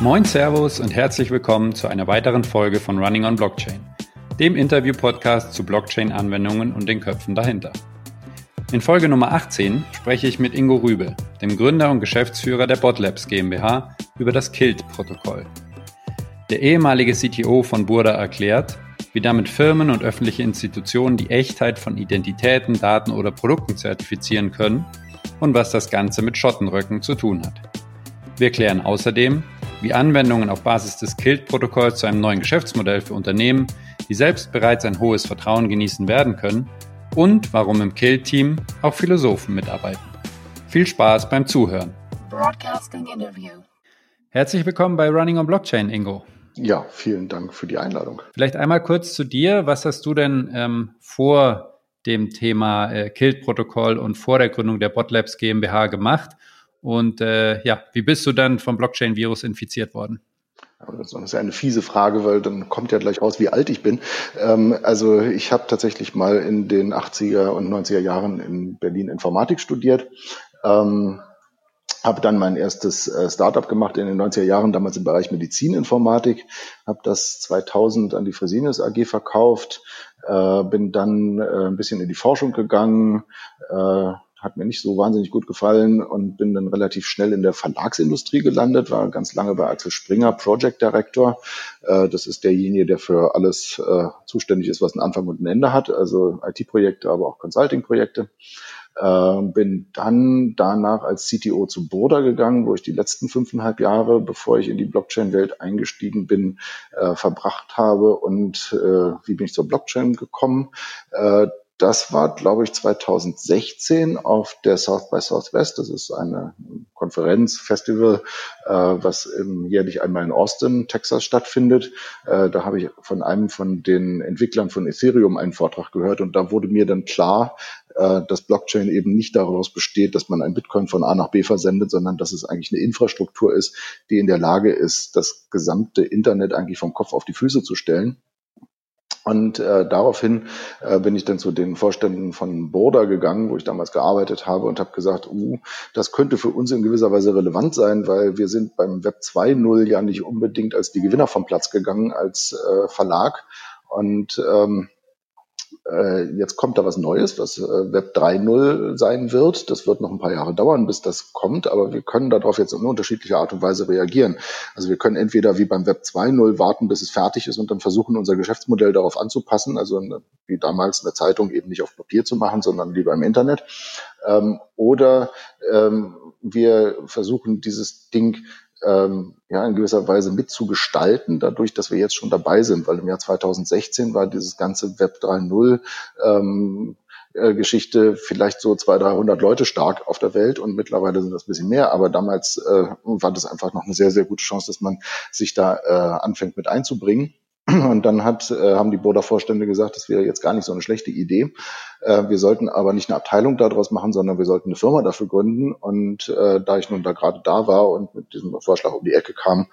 Moin Servus und herzlich willkommen zu einer weiteren Folge von Running on Blockchain, dem Interview-Podcast zu Blockchain-Anwendungen und den Köpfen dahinter. In Folge Nummer 18 spreche ich mit Ingo Rübe, dem Gründer und Geschäftsführer der Botlabs GmbH, über das KILT-Protokoll. Der ehemalige CTO von Burda erklärt, wie damit Firmen und öffentliche Institutionen die Echtheit von Identitäten, Daten oder Produkten zertifizieren können und was das Ganze mit Schottenröcken zu tun hat. Wir klären außerdem, wie Anwendungen auf Basis des KILT-Protokolls zu einem neuen Geschäftsmodell für Unternehmen, die selbst bereits ein hohes Vertrauen genießen werden können und warum im KILT-Team auch Philosophen mitarbeiten. Viel Spaß beim Zuhören. Herzlich willkommen bei Running on Blockchain, Ingo. Ja, vielen Dank für die Einladung. Vielleicht einmal kurz zu dir. Was hast du denn ähm, vor dem Thema äh, KILT-Protokoll und vor der Gründung der Botlabs GmbH gemacht? Und äh, ja, wie bist du dann vom Blockchain-Virus infiziert worden? Das ist eine fiese Frage, weil dann kommt ja gleich raus, wie alt ich bin. Ähm, also ich habe tatsächlich mal in den 80er und 90er Jahren in Berlin Informatik studiert. Ähm, habe dann mein erstes äh, Startup gemacht in den 90er Jahren, damals im Bereich Medizininformatik, habe das 2000 an die Fresenius AG verkauft, äh, bin dann äh, ein bisschen in die Forschung gegangen, äh, hat mir nicht so wahnsinnig gut gefallen und bin dann relativ schnell in der Verlagsindustrie gelandet, war ganz lange bei Axel Springer Project Director. Äh, das ist derjenige, der für alles äh, zuständig ist, was einen Anfang und ein Ende hat, also IT-Projekte, aber auch Consulting-Projekte. Äh, bin dann danach als CTO zu Boda gegangen, wo ich die letzten fünfeinhalb Jahre, bevor ich in die Blockchain-Welt eingestiegen bin, äh, verbracht habe. Und wie bin ich zur Blockchain gekommen? Das war, glaube ich, 2016 auf der South by Southwest. Das ist eine Konferenz, Festival, äh, was im, jährlich einmal in Austin, Texas stattfindet. Äh, da habe ich von einem von den Entwicklern von Ethereum einen Vortrag gehört und da wurde mir dann klar, äh, dass Blockchain eben nicht daraus besteht, dass man ein Bitcoin von A nach B versendet, sondern dass es eigentlich eine Infrastruktur ist, die in der Lage ist, das gesamte Internet eigentlich vom Kopf auf die Füße zu stellen. Und äh, daraufhin äh, bin ich dann zu den Vorständen von Borda gegangen, wo ich damals gearbeitet habe und habe gesagt, uh, das könnte für uns in gewisser Weise relevant sein, weil wir sind beim Web 2.0 ja nicht unbedingt als die Gewinner vom Platz gegangen als äh, Verlag. Und ähm, äh, jetzt kommt da was Neues, was äh, Web 3.0 sein wird. Das wird noch ein paar Jahre dauern, bis das kommt, aber wir können darauf jetzt in unterschiedlicher Art und Weise reagieren. Also wir können entweder wie beim Web 2.0 warten, bis es fertig ist und dann versuchen, unser Geschäftsmodell darauf anzupassen, also wie damals eine Zeitung eben nicht auf Papier zu machen, sondern lieber im Internet. Ähm, oder ähm, wir versuchen, dieses Ding ähm, ja, in gewisser Weise mitzugestalten, dadurch, dass wir jetzt schon dabei sind, weil im Jahr 2016 war dieses ganze Web 3.0 ähm, äh, Geschichte vielleicht so 200, 300 Leute stark auf der Welt und mittlerweile sind das ein bisschen mehr, aber damals äh, war das einfach noch eine sehr, sehr gute Chance, dass man sich da äh, anfängt mit einzubringen. Und dann hat, äh, haben die Boda-Vorstände gesagt, das wäre jetzt gar nicht so eine schlechte Idee. Äh, wir sollten aber nicht eine Abteilung daraus machen, sondern wir sollten eine Firma dafür gründen. Und äh, da ich nun da gerade da war und mit diesem Vorschlag um die Ecke kam,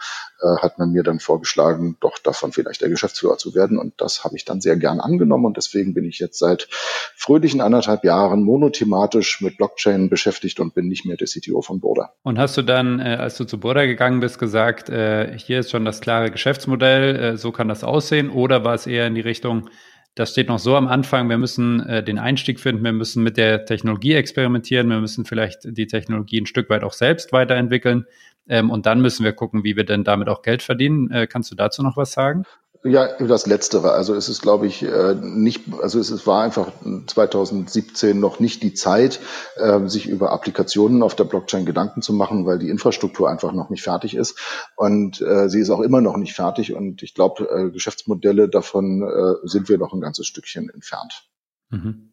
hat man mir dann vorgeschlagen, doch davon vielleicht der Geschäftsführer zu werden. Und das habe ich dann sehr gern angenommen. Und deswegen bin ich jetzt seit fröhlichen anderthalb Jahren monothematisch mit Blockchain beschäftigt und bin nicht mehr der CTO von Boda. Und hast du dann, als du zu Boda gegangen bist, gesagt, hier ist schon das klare Geschäftsmodell, so kann das aussehen? Oder war es eher in die Richtung, das steht noch so am Anfang, wir müssen äh, den Einstieg finden, wir müssen mit der Technologie experimentieren, wir müssen vielleicht die Technologie ein Stück weit auch selbst weiterentwickeln ähm, und dann müssen wir gucken, wie wir denn damit auch Geld verdienen. Äh, kannst du dazu noch was sagen? Ja, das Letztere. Also es ist, glaube ich, äh, nicht, also es war einfach 2017 noch nicht die Zeit, ähm, sich über Applikationen auf der Blockchain Gedanken zu machen, weil die Infrastruktur einfach noch nicht fertig ist. Und äh, sie ist auch immer noch nicht fertig. Und ich glaube, äh, Geschäftsmodelle davon sind wir noch ein ganzes Stückchen entfernt. Mhm.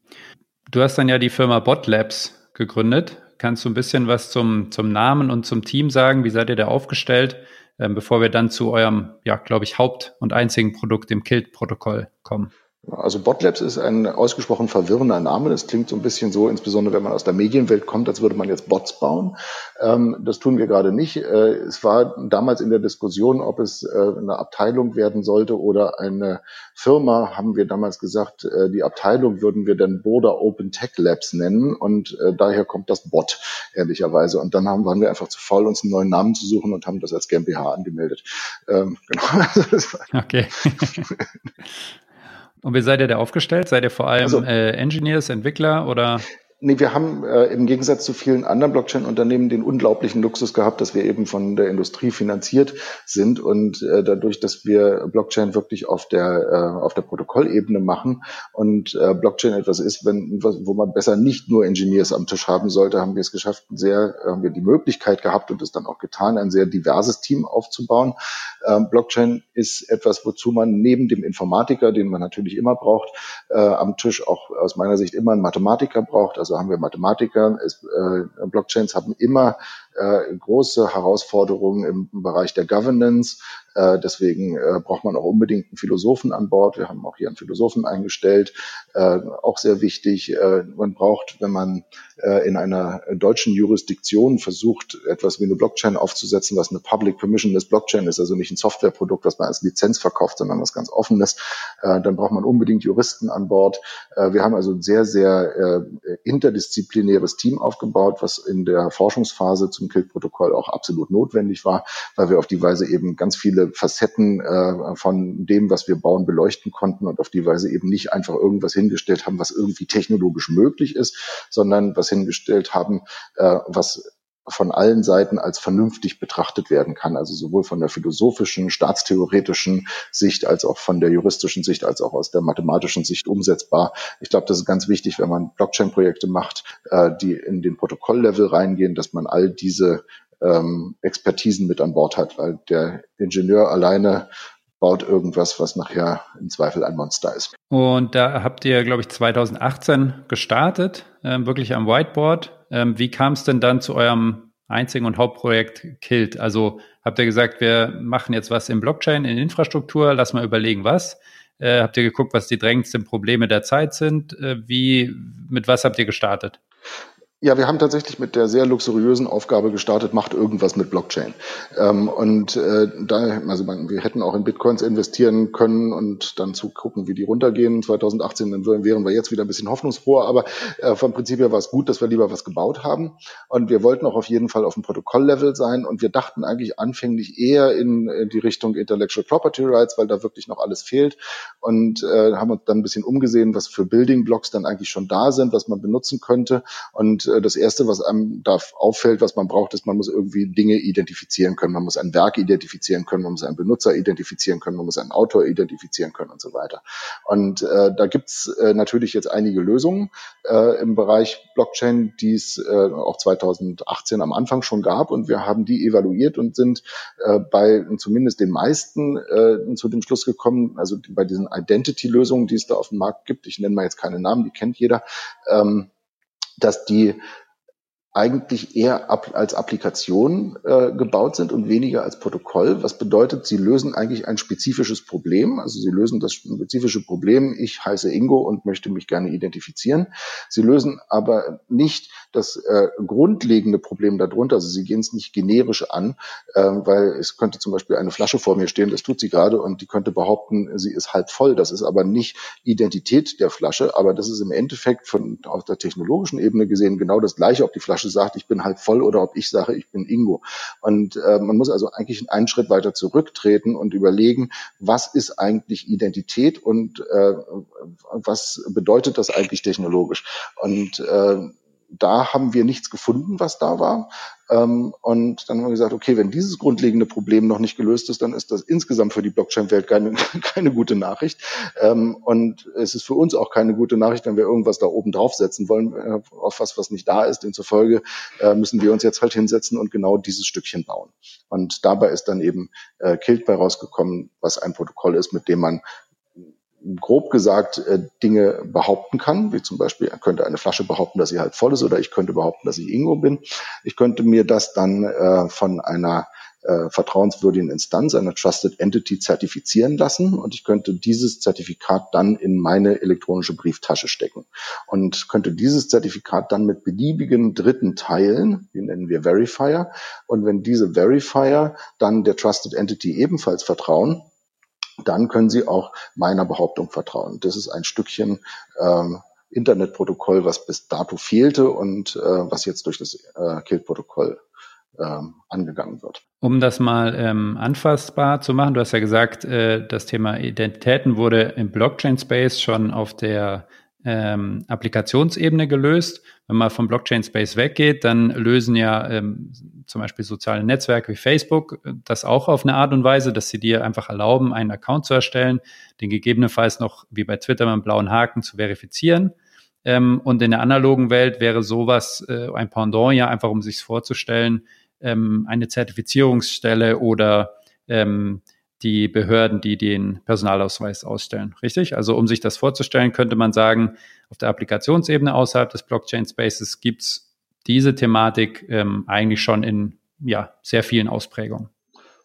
Du hast dann ja die Firma Botlabs gegründet. Kannst du ein bisschen was zum, zum Namen und zum Team sagen? Wie seid ihr da aufgestellt? Ähm, bevor wir dann zu eurem, ja, glaube ich, Haupt- und einzigen Produkt, dem Kilt-Protokoll, kommen. Also Botlabs ist ein ausgesprochen verwirrender Name. Das klingt so ein bisschen so, insbesondere wenn man aus der Medienwelt kommt, als würde man jetzt Bots bauen. Ähm, das tun wir gerade nicht. Äh, es war damals in der Diskussion, ob es äh, eine Abteilung werden sollte oder eine Firma, haben wir damals gesagt, äh, die Abteilung würden wir dann Border Open Tech Labs nennen und daher kommt das Bot, ehrlicherweise. Und dann haben, waren wir einfach zu faul, uns einen neuen Namen zu suchen und haben das als GmbH angemeldet. Ähm, genau. okay. Und wie seid ihr da aufgestellt? Seid ihr vor allem also, äh, Engineers, Entwickler oder? Nee, wir haben äh, im Gegensatz zu vielen anderen Blockchain-Unternehmen den unglaublichen Luxus gehabt, dass wir eben von der Industrie finanziert sind und äh, dadurch, dass wir Blockchain wirklich auf der äh, auf der Protokollebene machen und äh, Blockchain etwas ist, wenn wo man besser nicht nur Engineers am Tisch haben sollte, haben wir es geschafft, sehr haben wir die Möglichkeit gehabt und es dann auch getan, ein sehr diverses Team aufzubauen. Ähm, Blockchain ist etwas, wozu man neben dem Informatiker, den man natürlich immer braucht, äh, am Tisch auch aus meiner Sicht immer einen Mathematiker braucht. Also also haben wir Mathematiker. Es, äh, Blockchains haben immer äh, große Herausforderungen im Bereich der Governance. Äh, deswegen äh, braucht man auch unbedingt einen Philosophen an Bord. Wir haben auch hier einen Philosophen eingestellt. Äh, auch sehr wichtig. Man braucht, wenn man in einer deutschen Jurisdiktion versucht, etwas wie eine Blockchain aufzusetzen, was eine Public Permissionless Blockchain ist, also nicht ein Softwareprodukt, was man als Lizenz verkauft, sondern was ganz Offenes, dann braucht man unbedingt Juristen an Bord. Wir haben also ein sehr, sehr interdisziplinäres Team aufgebaut, was in der Forschungsphase zum Kilt-Protokoll auch absolut notwendig war, weil wir auf die Weise eben ganz viele Facetten äh, von dem, was wir bauen, beleuchten konnten und auf die Weise eben nicht einfach irgendwas hingestellt haben, was irgendwie technologisch möglich ist, sondern was hingestellt haben, äh, was von allen Seiten als vernünftig betrachtet werden kann, also sowohl von der philosophischen, staatstheoretischen Sicht als auch von der juristischen Sicht als auch aus der mathematischen Sicht umsetzbar. Ich glaube, das ist ganz wichtig, wenn man Blockchain-Projekte macht, äh, die in den Protokolllevel reingehen, dass man all diese ähm, Expertisen mit an Bord hat, weil der Ingenieur alleine baut irgendwas, was nachher im Zweifel ein Monster ist. Und da habt ihr, glaube ich, 2018 gestartet, äh, wirklich am Whiteboard. Ähm, wie kam es denn dann zu eurem einzigen und Hauptprojekt Kilt? Also habt ihr gesagt, wir machen jetzt was in Blockchain, in Infrastruktur, lass mal überlegen, was. Äh, habt ihr geguckt, was die drängendsten Probleme der Zeit sind? Äh, wie, mit was habt ihr gestartet? Ja, wir haben tatsächlich mit der sehr luxuriösen Aufgabe gestartet, macht irgendwas mit Blockchain. Ähm, und äh, da, also man, wir hätten auch in Bitcoins investieren können und dann zu gucken, wie die runtergehen 2018, dann wären wir jetzt wieder ein bisschen hoffnungsfroher. Aber äh, vom Prinzip her war es gut, dass wir lieber was gebaut haben. Und wir wollten auch auf jeden Fall auf dem Protokolllevel sein. Und wir dachten eigentlich anfänglich eher in, in die Richtung Intellectual Property Rights, weil da wirklich noch alles fehlt. Und äh, haben uns dann ein bisschen umgesehen, was für Building Blocks dann eigentlich schon da sind, was man benutzen könnte. Und das Erste, was einem da auffällt, was man braucht, ist, man muss irgendwie Dinge identifizieren können. Man muss ein Werk identifizieren können, man muss einen Benutzer identifizieren können, man muss einen Autor identifizieren können und so weiter. Und äh, da gibt's äh, natürlich jetzt einige Lösungen äh, im Bereich Blockchain, die es äh, auch 2018 am Anfang schon gab. Und wir haben die evaluiert und sind äh, bei zumindest den meisten äh, zu dem Schluss gekommen, also bei diesen Identity-Lösungen, die es da auf dem Markt gibt, ich nenne mal jetzt keine Namen, die kennt jeder, ähm, dass die eigentlich eher ab, als Applikation äh, gebaut sind und weniger als Protokoll. Was bedeutet, sie lösen eigentlich ein spezifisches Problem. Also sie lösen das spezifische Problem, ich heiße Ingo und möchte mich gerne identifizieren. Sie lösen aber nicht das äh, grundlegende Problem darunter. Also sie gehen es nicht generisch an, äh, weil es könnte zum Beispiel eine Flasche vor mir stehen, das tut sie gerade und die könnte behaupten, sie ist halb voll. Das ist aber nicht Identität der Flasche, aber das ist im Endeffekt von auf der technologischen Ebene gesehen genau das gleiche, ob die Flasche Flasche sagt, ich bin halb voll oder ob ich sage, ich bin Ingo. Und äh, man muss also eigentlich einen Schritt weiter zurücktreten und überlegen, was ist eigentlich Identität und äh, was bedeutet das eigentlich technologisch? Und äh, da haben wir nichts gefunden, was da war. Ähm, und dann haben wir gesagt, okay, wenn dieses grundlegende Problem noch nicht gelöst ist, dann ist das insgesamt für die Blockchain-Welt keine, keine gute Nachricht. Ähm, und es ist für uns auch keine gute Nachricht, wenn wir irgendwas da oben draufsetzen wollen, äh, auf was, was nicht da ist. Demzufolge äh, müssen wir uns jetzt halt hinsetzen und genau dieses Stückchen bauen. Und dabei ist dann eben äh, Kilt bei rausgekommen, was ein Protokoll ist, mit dem man grob gesagt äh, Dinge behaupten kann, wie zum Beispiel, könnte eine Flasche behaupten, dass sie halt voll ist, oder ich könnte behaupten, dass ich Ingo bin. Ich könnte mir das dann äh, von einer äh, vertrauenswürdigen Instanz, einer Trusted Entity, zertifizieren lassen und ich könnte dieses Zertifikat dann in meine elektronische Brieftasche stecken und könnte dieses Zertifikat dann mit beliebigen Dritten teilen, die nennen wir Verifier. Und wenn diese Verifier dann der Trusted Entity ebenfalls vertrauen, dann können Sie auch meiner Behauptung vertrauen. Das ist ein Stückchen ähm, Internetprotokoll, was bis dato fehlte und äh, was jetzt durch das äh, Kilt-Protokoll ähm, angegangen wird. Um das mal ähm, anfassbar zu machen, du hast ja gesagt, äh, das Thema Identitäten wurde im Blockchain-Space schon auf der ähm, Applikationsebene gelöst. Wenn man vom Blockchain-Space weggeht, dann lösen ja ähm, zum Beispiel soziale Netzwerke wie Facebook äh, das auch auf eine Art und Weise, dass sie dir einfach erlauben, einen Account zu erstellen, den gegebenenfalls noch wie bei Twitter mit einem blauen Haken zu verifizieren. Ähm, und in der analogen Welt wäre sowas äh, ein Pendant ja einfach, um sich vorzustellen, ähm, eine Zertifizierungsstelle oder ähm, die Behörden, die den Personalausweis ausstellen. Richtig? Also um sich das vorzustellen, könnte man sagen, auf der Applikationsebene außerhalb des Blockchain-Spaces gibt es diese Thematik ähm, eigentlich schon in ja, sehr vielen Ausprägungen.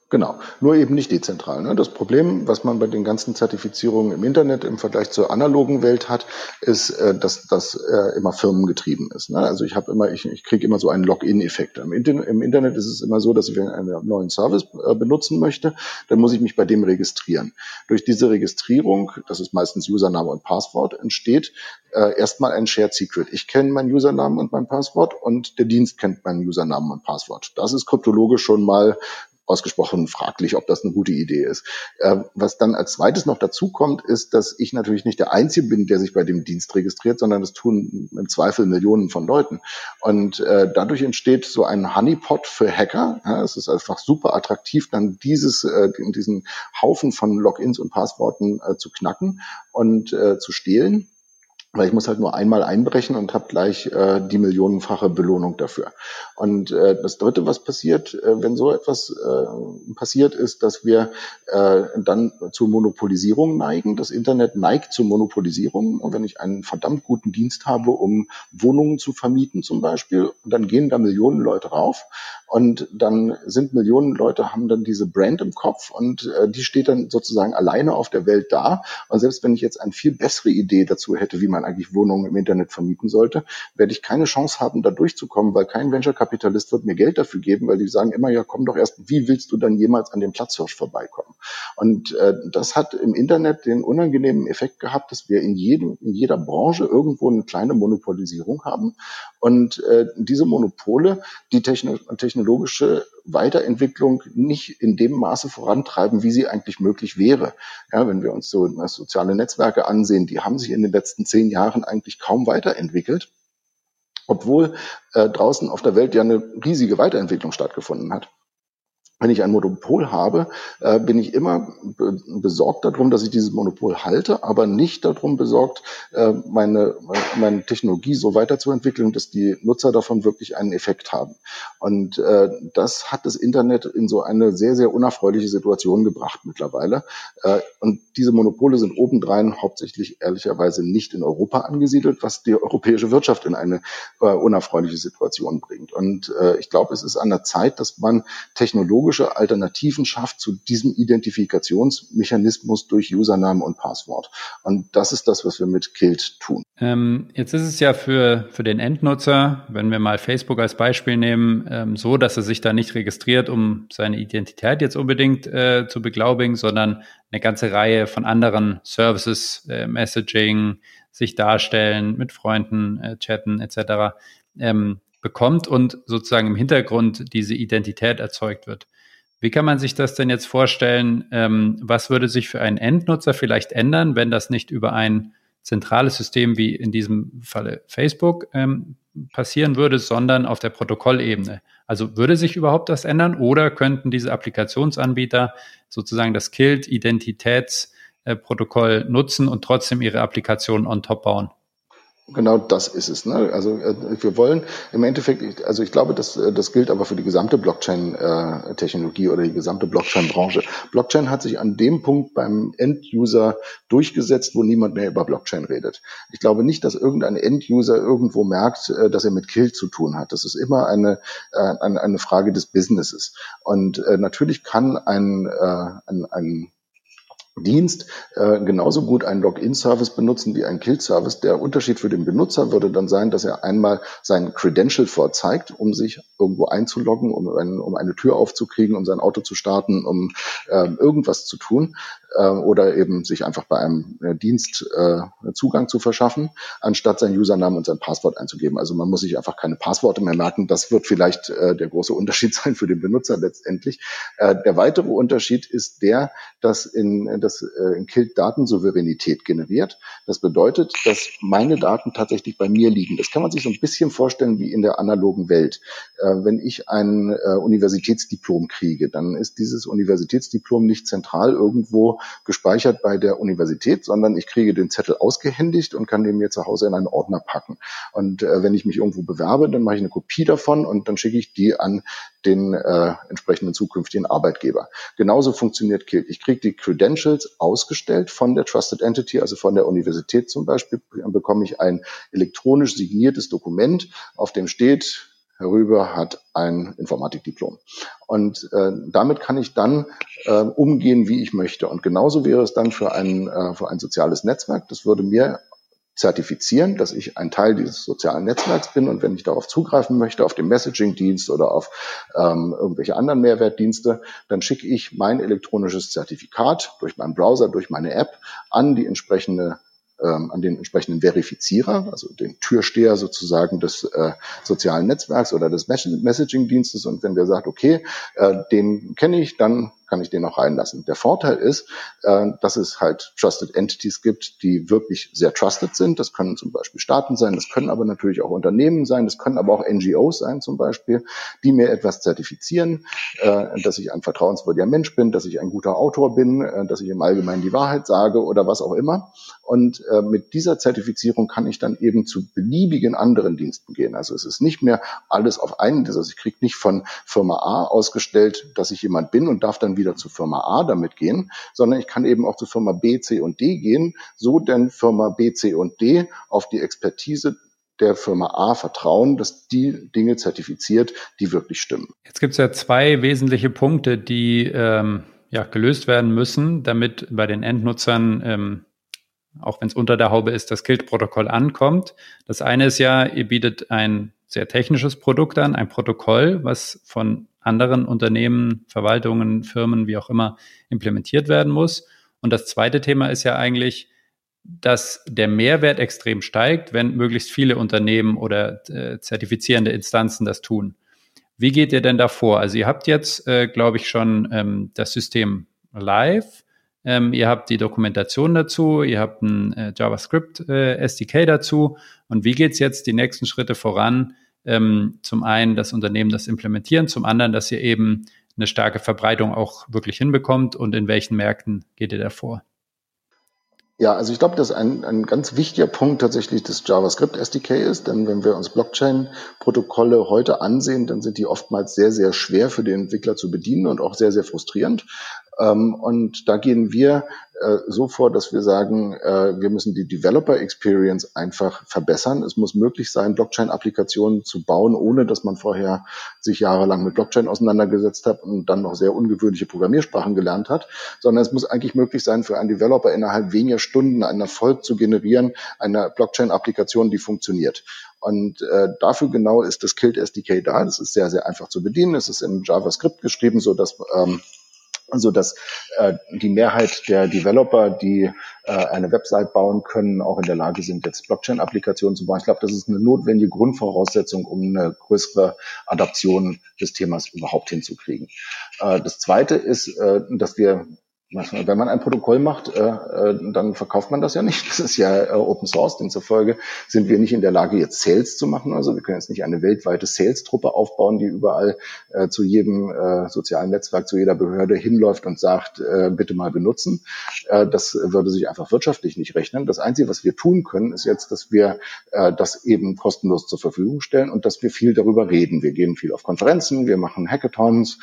Genau, nur eben nicht dezentral. Ne? Das Problem, was man bei den ganzen Zertifizierungen im Internet im Vergleich zur analogen Welt hat, ist, äh, dass das äh, immer firmengetrieben ist. Ne? Also ich habe immer, ich, ich kriege immer so einen Login-Effekt. Im, Im, Internet ist es immer so, dass ich einen neuen Service äh, benutzen möchte, dann muss ich mich bei dem registrieren. Durch diese Registrierung, das ist meistens Username und Passwort, entsteht äh, erstmal ein Shared Secret. Ich kenne meinen Username und mein Passwort und der Dienst kennt meinen Username und Passwort. Das ist kryptologisch schon mal ausgesprochen fraglich, ob das eine gute Idee ist. Äh, was dann als zweites noch dazu kommt, ist, dass ich natürlich nicht der Einzige bin, der sich bei dem Dienst registriert, sondern das tun im Zweifel Millionen von Leuten. Und äh, dadurch entsteht so ein Honeypot für Hacker. Ja, es ist einfach super attraktiv, dann dieses, äh, diesen Haufen von Logins und Passworten äh, zu knacken und äh, zu stehlen weil ich muss halt nur einmal einbrechen und habe gleich äh, die millionenfache Belohnung dafür. Und äh, das Dritte, was passiert, äh, wenn so etwas äh, passiert, ist, dass wir äh, dann zur Monopolisierung neigen. Das Internet neigt zur Monopolisierung. Und wenn ich einen verdammt guten Dienst habe, um Wohnungen zu vermieten zum Beispiel, dann gehen da Millionen Leute rauf und dann sind Millionen Leute, haben dann diese Brand im Kopf und äh, die steht dann sozusagen alleine auf der Welt da. Und selbst wenn ich jetzt eine viel bessere Idee dazu hätte, wie man eigentlich Wohnungen im Internet vermieten sollte, werde ich keine Chance haben, da durchzukommen, weil kein Venture-Kapitalist wird mir Geld dafür geben, weil die sagen immer, ja, komm doch erst, wie willst du dann jemals an dem Platzhirsch vorbeikommen? Und äh, das hat im Internet den unangenehmen Effekt gehabt, dass wir in, jedem, in jeder Branche irgendwo eine kleine Monopolisierung haben. Und äh, diese Monopole, die Techno technologische Weiterentwicklung nicht in dem Maße vorantreiben, wie sie eigentlich möglich wäre. Ja, wenn wir uns so soziale Netzwerke ansehen, die haben sich in den letzten zehn Jahren eigentlich kaum weiterentwickelt, obwohl äh, draußen auf der Welt ja eine riesige Weiterentwicklung stattgefunden hat wenn ich ein Monopol habe, äh, bin ich immer besorgt darum, dass ich dieses Monopol halte, aber nicht darum besorgt, äh, meine, meine Technologie so weiterzuentwickeln, dass die Nutzer davon wirklich einen Effekt haben. Und äh, das hat das Internet in so eine sehr, sehr unerfreuliche Situation gebracht mittlerweile. und diese Monopole sind obendrein hauptsächlich ehrlicherweise nicht in Europa angesiedelt, was die europäische Wirtschaft in eine unerfreuliche Situation bringt. Und ich glaube, es ist an der Zeit, dass man technologisch technologische Alternativen schafft zu diesem Identifikationsmechanismus durch Username und Passwort. Und das ist das, was wir mit Kilt tun. Ähm, jetzt ist es ja für, für den Endnutzer, wenn wir mal Facebook als Beispiel nehmen, ähm, so, dass er sich da nicht registriert, um seine Identität jetzt unbedingt äh, zu beglaubigen, sondern eine ganze Reihe von anderen Services, äh, Messaging, sich darstellen, mit Freunden äh, chatten etc. Ähm, bekommt und sozusagen im Hintergrund diese Identität erzeugt wird. Wie kann man sich das denn jetzt vorstellen? Ähm, was würde sich für einen Endnutzer vielleicht ändern, wenn das nicht über ein zentrales System wie in diesem Falle Facebook ähm, passieren würde, sondern auf der Protokollebene? Also würde sich überhaupt das ändern oder könnten diese Applikationsanbieter sozusagen das Kilt-Identitätsprotokoll nutzen und trotzdem ihre Applikation on top bauen? Genau das ist es. Ne? Also äh, wir wollen im Endeffekt, also ich glaube, das, äh, das gilt aber für die gesamte Blockchain-Technologie oder die gesamte Blockchain-Branche. Blockchain hat sich an dem Punkt beim End-User durchgesetzt, wo niemand mehr über Blockchain redet. Ich glaube nicht, dass irgendein End-User irgendwo merkt, äh, dass er mit Kill zu tun hat. Das ist immer eine, eine, eine Frage des Businesses. Und natürlich kann ein, ein, ein Dienst äh, genauso gut einen Login-Service benutzen wie einen Kill-Service. Der Unterschied für den Benutzer würde dann sein, dass er einmal sein Credential vorzeigt, um sich irgendwo einzuloggen, um, ein, um eine Tür aufzukriegen, um sein Auto zu starten, um äh, irgendwas zu tun oder eben sich einfach bei einem äh, Dienst äh, Zugang zu verschaffen, anstatt seinen Usernamen und sein Passwort einzugeben. Also man muss sich einfach keine Passworte mehr merken. Das wird vielleicht äh, der große Unterschied sein für den Benutzer letztendlich. Der weitere Unterschied ist der, dass in das in Kilt Datensouveränität generiert. Das bedeutet, dass meine Daten tatsächlich bei mir liegen. Das kann man sich so ein bisschen vorstellen wie in der analogen Welt. Wenn ich ein Universitätsdiplom kriege, dann ist dieses Universitätsdiplom nicht zentral irgendwo gespeichert bei der Universität, sondern ich kriege den Zettel ausgehändigt und kann den mir zu Hause in einen Ordner packen. Und äh, wenn ich mich irgendwo bewerbe, dann mache ich eine Kopie davon und dann schicke ich die an den äh, entsprechenden zukünftigen Arbeitgeber. Genauso funktioniert Kilt. Ich kriege die Credentials ausgestellt von der Trusted Entity, also von der Universität zum Beispiel, dann bekomme ich ein elektronisch signiertes Dokument, auf dem steht, herüber hat ein Informatikdiplom. Und äh, damit kann ich dann äh, umgehen, wie ich möchte. Und genauso wäre es dann für ein, äh, für ein soziales Netzwerk. Das würde mir zertifizieren, dass ich ein Teil dieses sozialen Netzwerks bin und wenn ich darauf zugreifen möchte, auf den Messaging-Dienst oder auf ähm, irgendwelche anderen Mehrwertdienste, dann schicke ich mein elektronisches Zertifikat durch meinen Browser, durch meine App an die entsprechende ähm, an den entsprechenden Verifizierer, also den Türsteher sozusagen des äh, sozialen Netzwerks oder des Messaging-Dienstes. Und wenn der sagt, okay, äh, den kenne ich, dann kann ich den auch reinlassen. Der Vorteil ist, äh, dass es halt Trusted Entities gibt, die wirklich sehr trusted sind. Das können zum Beispiel Staaten sein, das können aber natürlich auch Unternehmen sein, das können aber auch NGOs sein zum Beispiel, die mir etwas zertifizieren, äh, dass ich ein vertrauenswürdiger Mensch bin, dass ich ein guter Autor bin, äh, dass ich im Allgemeinen die Wahrheit sage oder was auch immer. Und mit dieser Zertifizierung kann ich dann eben zu beliebigen anderen Diensten gehen. Also es ist nicht mehr alles auf einen, also ich kriege nicht von Firma A ausgestellt, dass ich jemand bin und darf dann wieder zu Firma A damit gehen, sondern ich kann eben auch zu Firma B, C und D gehen, so denn Firma B, C und D auf die Expertise der Firma A vertrauen, dass die Dinge zertifiziert, die wirklich stimmen. Jetzt gibt es ja zwei wesentliche Punkte, die ähm, ja, gelöst werden müssen, damit bei den Endnutzern, ähm, auch wenn es unter der Haube ist, das Guild-Protokoll ankommt. Das eine ist ja, ihr bietet ein sehr technisches Produkt an, ein Protokoll, was von anderen Unternehmen, Verwaltungen, Firmen, wie auch immer, implementiert werden muss. Und das zweite Thema ist ja eigentlich, dass der Mehrwert extrem steigt, wenn möglichst viele Unternehmen oder äh, zertifizierende Instanzen das tun. Wie geht ihr denn da vor? Also ihr habt jetzt, äh, glaube ich, schon ähm, das System live. Ähm, ihr habt die Dokumentation dazu, ihr habt ein äh, JavaScript äh, SDK dazu. Und wie geht's jetzt die nächsten Schritte voran, ähm, zum einen das Unternehmen das implementieren, zum anderen, dass ihr eben eine starke Verbreitung auch wirklich hinbekommt und in welchen Märkten geht ihr da vor? Ja, also ich glaube, dass ein, ein ganz wichtiger Punkt tatsächlich das JavaScript SDK ist, denn wenn wir uns Blockchain-Protokolle heute ansehen, dann sind die oftmals sehr, sehr schwer für den Entwickler zu bedienen und auch sehr, sehr frustrierend. Ähm, und da gehen wir äh, so vor, dass wir sagen, äh, wir müssen die Developer Experience einfach verbessern. Es muss möglich sein, Blockchain-Applikationen zu bauen, ohne dass man vorher sich jahrelang mit Blockchain auseinandergesetzt hat und dann noch sehr ungewöhnliche Programmiersprachen gelernt hat, sondern es muss eigentlich möglich sein, für einen Developer innerhalb weniger Stunden einen Erfolg zu generieren, eine Blockchain-Applikation, die funktioniert. Und äh, dafür genau ist das Kilt SDK da. Das ist sehr, sehr einfach zu bedienen. Es ist in JavaScript geschrieben, so dass ähm, so dass äh, die Mehrheit der Developer, die äh, eine Website bauen können, auch in der Lage sind, jetzt Blockchain-Applikationen zu bauen. Ich glaube, das ist eine notwendige Grundvoraussetzung, um eine größere Adaption des Themas überhaupt hinzukriegen. Äh, das Zweite ist, äh, dass wir wenn man ein Protokoll macht, äh, äh, dann verkauft man das ja nicht. Das ist ja äh, Open Source. Demzufolge sind wir nicht in der Lage, jetzt Sales zu machen. Also wir können jetzt nicht eine weltweite Sales-Truppe aufbauen, die überall zu jedem sozialen Netzwerk, zu jeder Behörde hinläuft und sagt, bitte mal benutzen. Das würde sich einfach wirtschaftlich nicht rechnen. Das Einzige, was wir tun können, ist jetzt, dass wir das eben kostenlos zur Verfügung stellen und dass wir viel darüber reden. Wir gehen viel auf Konferenzen, wir machen Hackathons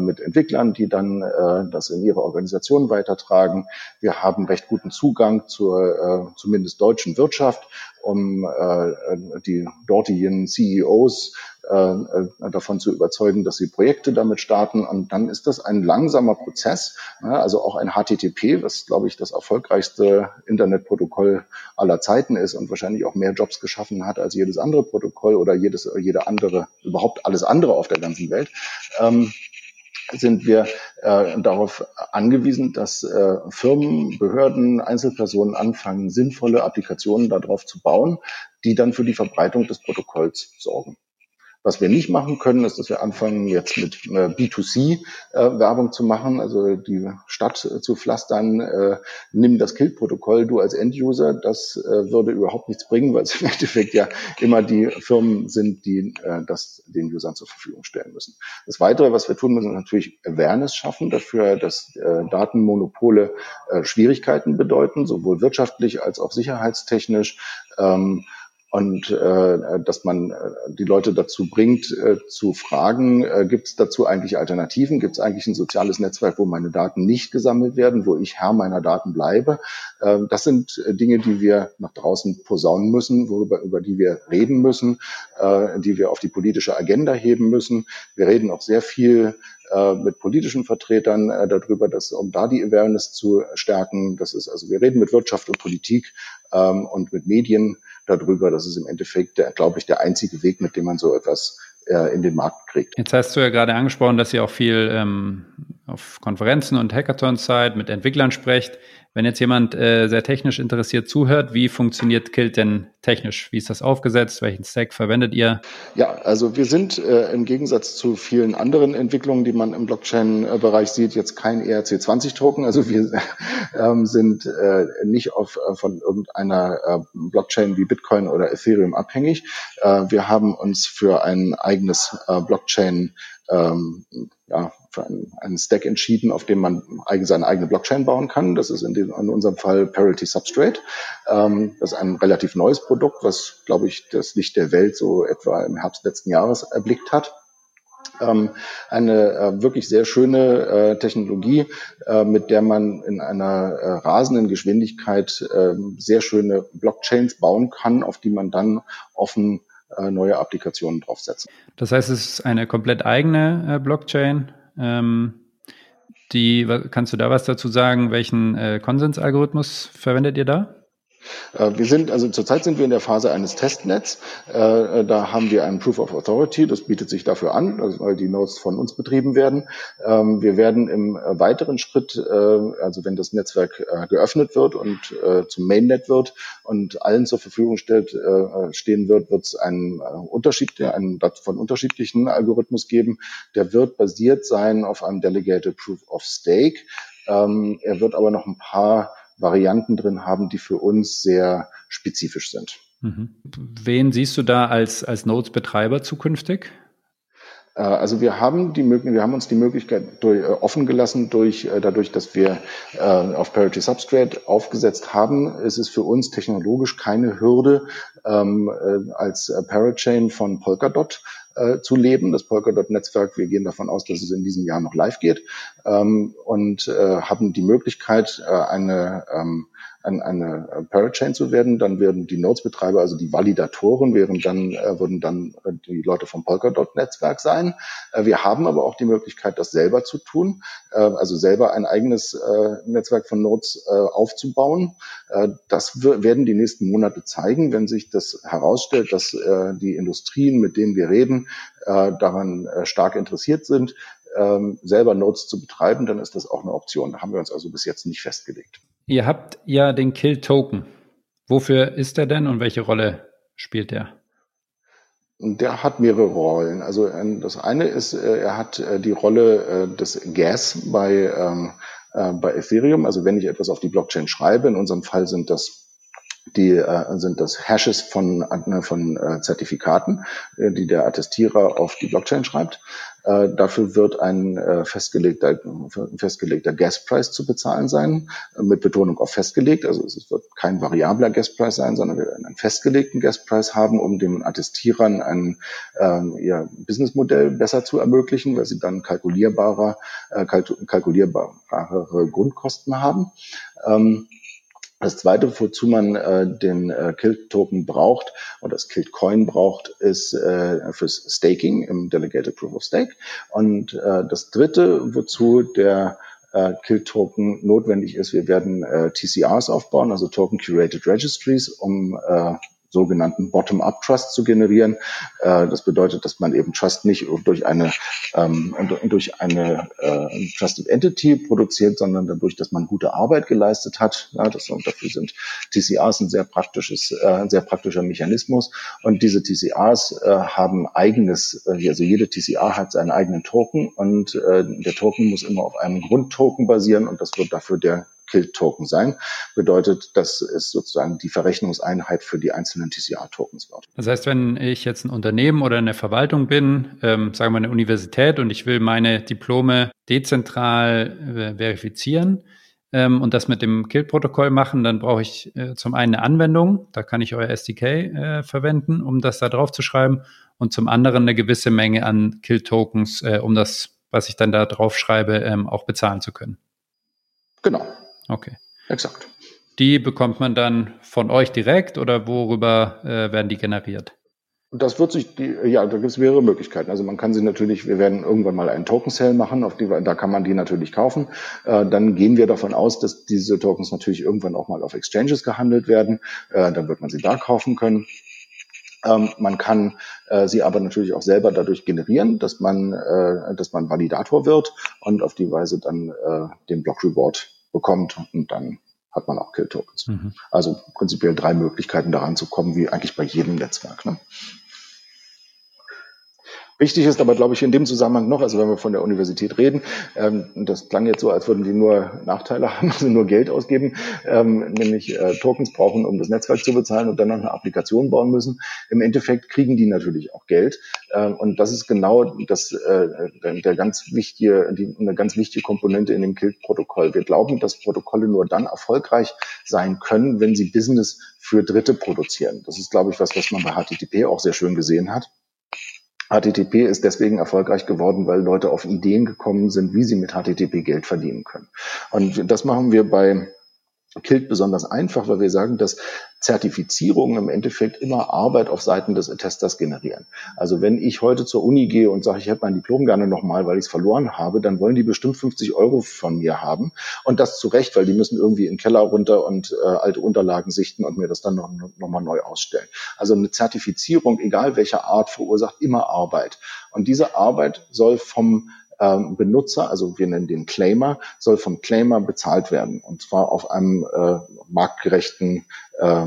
mit Entwicklern, die dann das in ihre Organisation Organisation weitertragen. Wir haben recht guten Zugang zur äh, zumindest deutschen Wirtschaft, um äh, die dortigen CEOs äh, äh, davon zu überzeugen, dass sie Projekte damit starten. Und dann ist das ein langsamer Prozess. Also auch ein HTTP, was, glaube ich, das erfolgreichste Internetprotokoll aller Zeiten ist und wahrscheinlich auch mehr Jobs geschaffen hat als jedes andere Protokoll oder jedes, jede andere, überhaupt alles andere auf der ganzen Welt. Sind wir äh, darauf angewiesen, dass äh, Firmen, Behörden, Einzelpersonen anfangen, sinnvolle Applikationen darauf zu bauen, die dann für die Verbreitung des Protokolls sorgen. Was wir nicht machen können, ist, dass wir anfangen, jetzt mit äh, B2C-Werbung äh, zu machen, also die Stadt äh, zu pflastern, äh, nimm das Kill-Protokoll, du als End-User. Das äh, würde überhaupt nichts bringen, weil es im Endeffekt ja immer die Firmen sind, die äh, das den Usern zur Verfügung stellen müssen. Das Weitere, was wir tun müssen, ist natürlich Awareness schaffen dafür, dass Datenmonopole Schwierigkeiten bedeuten, sowohl wirtschaftlich als auch sicherheitstechnisch. Ähm, und äh, dass man äh, die Leute dazu bringt, äh, zu fragen, äh, gibt es dazu eigentlich Alternativen? Gibt es eigentlich ein soziales Netzwerk, wo meine Daten nicht gesammelt werden, wo ich Herr meiner Daten bleibe? Äh, das sind äh, Dinge, die wir nach draußen posaunen müssen, worüber über die wir reden müssen, äh, die wir auf die politische Agenda heben müssen. Wir reden auch sehr viel äh, mit politischen Vertretern äh, darüber, dass um da die Awareness zu stärken, das ist also wir reden mit Wirtschaft und Politik ähm, und mit Medien darüber. Das ist im Endeffekt, glaube ich, der einzige Weg, mit dem man so etwas äh, in den Markt kriegt. Jetzt hast du ja gerade angesprochen, dass ihr auch viel ähm, auf Konferenzen und Hackathons seid, mit Entwicklern sprecht. Wenn jetzt jemand äh, sehr technisch interessiert zuhört, wie funktioniert Kilt denn technisch? Wie ist das aufgesetzt? Welchen Stack verwendet ihr? Ja, also wir sind äh, im Gegensatz zu vielen anderen Entwicklungen, die man im Blockchain-Bereich sieht, jetzt kein ERC20-Token. Also wir ähm, sind äh, nicht auf, äh, von irgendeiner äh, Blockchain wie Bitcoin oder Ethereum abhängig. Äh, wir haben uns für ein eigenes äh, Blockchain ähm, ja, für einen, einen Stack entschieden, auf dem man seine eigene Blockchain bauen kann. Das ist in, dem, in unserem Fall Parity Substrate. Ähm, das ist ein relativ neues Produkt, was, glaube ich, das Licht der Welt so etwa im Herbst letzten Jahres erblickt hat. Ähm, eine äh, wirklich sehr schöne äh, Technologie, äh, mit der man in einer rasenden Geschwindigkeit äh, sehr schöne Blockchains bauen kann, auf die man dann offen neue Applikationen draufsetzen. Das heißt, es ist eine komplett eigene Blockchain. Ähm, die, kannst du da was dazu sagen? Welchen äh, Konsensalgorithmus verwendet ihr da? Äh, wir sind, also zurzeit sind wir in der Phase eines Testnets. Äh, da haben wir einen Proof of Authority, das bietet sich dafür an, also weil die Nodes von uns betrieben werden. Ähm, wir werden im äh, weiteren Schritt, also wenn das Netzwerk geöffnet wird und zum Mainnet wird und allen zur Verfügung stellt, stehen wird, wird es einen Unterschied, einen von unterschiedlichen Algorithmus geben. Der wird basiert sein auf einem Delegated Proof of Stake. Ähm, er wird aber noch ein paar Varianten drin haben, die für uns sehr spezifisch sind. Mhm. Wen siehst du da als, als Nodes-Betreiber zukünftig? Äh, also wir haben die Möglichkeit, wir haben uns die Möglichkeit durch, äh, offen gelassen durch äh, dadurch, dass wir äh, auf Parity Substrate aufgesetzt haben, ist es für uns technologisch keine Hürde, ähm, äh, als Parachain von Polkadot äh, zu leben. Das Polkadot-Netzwerk, wir gehen davon aus, dass es in diesem Jahr noch live geht ähm, und äh, haben die Möglichkeit, äh, eine ähm, ein, eine äh, Parachain zu werden. Dann werden die Nodes-Betreiber, also die Validatoren, wären dann, äh, würden dann äh, die Leute vom Polkadot-Netzwerk sein. Äh, wir haben aber auch die Möglichkeit, das selber zu tun, äh, also selber ein eigenes äh, Netzwerk von Nodes äh, aufzubauen. Äh, das werden die nächsten Monate zeigen, wenn sich das herausstellt, dass äh, die Industrien, mit denen wir reden, äh, daran äh, stark interessiert sind, ähm, selber Nodes zu betreiben, dann ist das auch eine Option. Da haben wir uns also bis jetzt nicht festgelegt. Ihr habt ja den Kill-Token. Wofür ist er denn und welche Rolle spielt er? Der hat mehrere Rollen. Also ähm, das eine ist, äh, er hat äh, die Rolle äh, des Gas bei ähm, äh, bei Ethereum. Also wenn ich etwas auf die Blockchain schreibe, in unserem Fall sind das die äh, sind das Hashes von, äh, von äh, Zertifikaten, äh, die der Attestierer auf die Blockchain schreibt. Äh, dafür wird ein äh, festgelegter, festgelegter Gaspreis zu bezahlen sein, äh, mit Betonung auf festgelegt. Also es wird kein variabler Gaspreis sein, sondern wir werden einen festgelegten Gaspreis haben, um den Attestierern ein ähm, ihr Businessmodell besser zu ermöglichen, weil sie dann kalkulierbarer, äh, kalkulierbare Grundkosten haben. Ähm, das zweite, wozu man äh, den äh, Kilt-Token braucht oder das Kilt-Coin braucht, ist äh, fürs Staking im Delegated Proof of Stake. Und äh, das dritte, wozu der äh, Kilt-Token notwendig ist, wir werden äh, TCRs aufbauen, also Token Curated Registries, um äh, sogenannten Bottom-up-Trust zu generieren. Äh, das bedeutet, dass man eben Trust nicht durch eine, ähm, durch eine äh, Trusted Entity produziert, sondern dadurch, dass man gute Arbeit geleistet hat. Das, und dafür sind TCRs ein sehr praktisches, äh, ein sehr praktischer Mechanismus. Und diese TCRs haben eigenes, also jede TCR hat seinen eigenen Token und der Token muss immer auf einem Grundtoken basieren und das wird dafür der Kill-Token sein. Bedeutet, dass es sozusagen die Verrechnungseinheit für die einzelnen TCR-Tokens wird. Das heißt, wenn ich jetzt ein Unternehmen oder eine Verwaltung bin, ähm, sagen wir eine Universität und ich will meine Diplome dezentral äh, verifizieren, ähm, und das mit dem Kill-Protokoll machen, dann brauche ich äh, zum einen eine Anwendung, da kann ich euer SDK äh, verwenden, um das da drauf zu schreiben, und zum anderen eine gewisse Menge an Kill-Tokens, äh, um das, was ich dann da drauf schreibe, ähm, auch bezahlen zu können. Genau. Okay. Exakt. Die bekommt man dann von euch direkt oder worüber äh, werden die generiert? Das wird sich, die, ja, da gibt es mehrere Möglichkeiten. Also man kann sie natürlich, wir werden irgendwann mal einen Token Sale machen, auf die, da kann man die natürlich kaufen. Äh, dann gehen wir davon aus, dass diese Tokens natürlich irgendwann auch mal auf Exchanges gehandelt werden. Äh, dann wird man sie da kaufen können. Ähm, man kann äh, sie aber natürlich auch selber dadurch generieren, dass man, äh, dass man Validator wird und auf die Weise dann äh, den Block Reward bekommt und dann hat man auch Kill-Tokens. Mhm. Also prinzipiell drei Möglichkeiten daran zu kommen, wie eigentlich bei jedem Netzwerk. Ne? Wichtig ist aber, glaube ich, in dem Zusammenhang noch, also wenn wir von der Universität reden, ähm, das klang jetzt so, als würden die nur Nachteile haben, also nur Geld ausgeben, ähm, nämlich äh, Tokens brauchen, um das Netzwerk zu bezahlen und dann noch eine Applikation bauen müssen. Im Endeffekt kriegen die natürlich auch Geld. Ähm, und das ist genau das, äh, der ganz wichtige, die, eine ganz wichtige Komponente in dem Kilt-Protokoll. Wir glauben, dass Protokolle nur dann erfolgreich sein können, wenn sie Business für Dritte produzieren. Das ist, glaube ich, was, was man bei HTTP auch sehr schön gesehen hat. HTTP ist deswegen erfolgreich geworden, weil Leute auf Ideen gekommen sind, wie sie mit HTTP Geld verdienen können. Und das machen wir bei Kilt besonders einfach, weil wir sagen, dass Zertifizierungen im Endeffekt immer Arbeit auf Seiten des Attesters generieren. Also wenn ich heute zur Uni gehe und sage, ich hätte mein Diplom gerne nochmal, weil ich es verloren habe, dann wollen die bestimmt 50 Euro von mir haben. Und das zu Recht, weil die müssen irgendwie in den Keller runter und äh, alte Unterlagen sichten und mir das dann noch, noch neu ausstellen. Also eine Zertifizierung, egal welcher Art, verursacht immer Arbeit. Und diese Arbeit soll vom ähm, Benutzer, also wir nennen den Claimer, soll vom Claimer bezahlt werden. Und zwar auf einem äh, marktgerechten äh,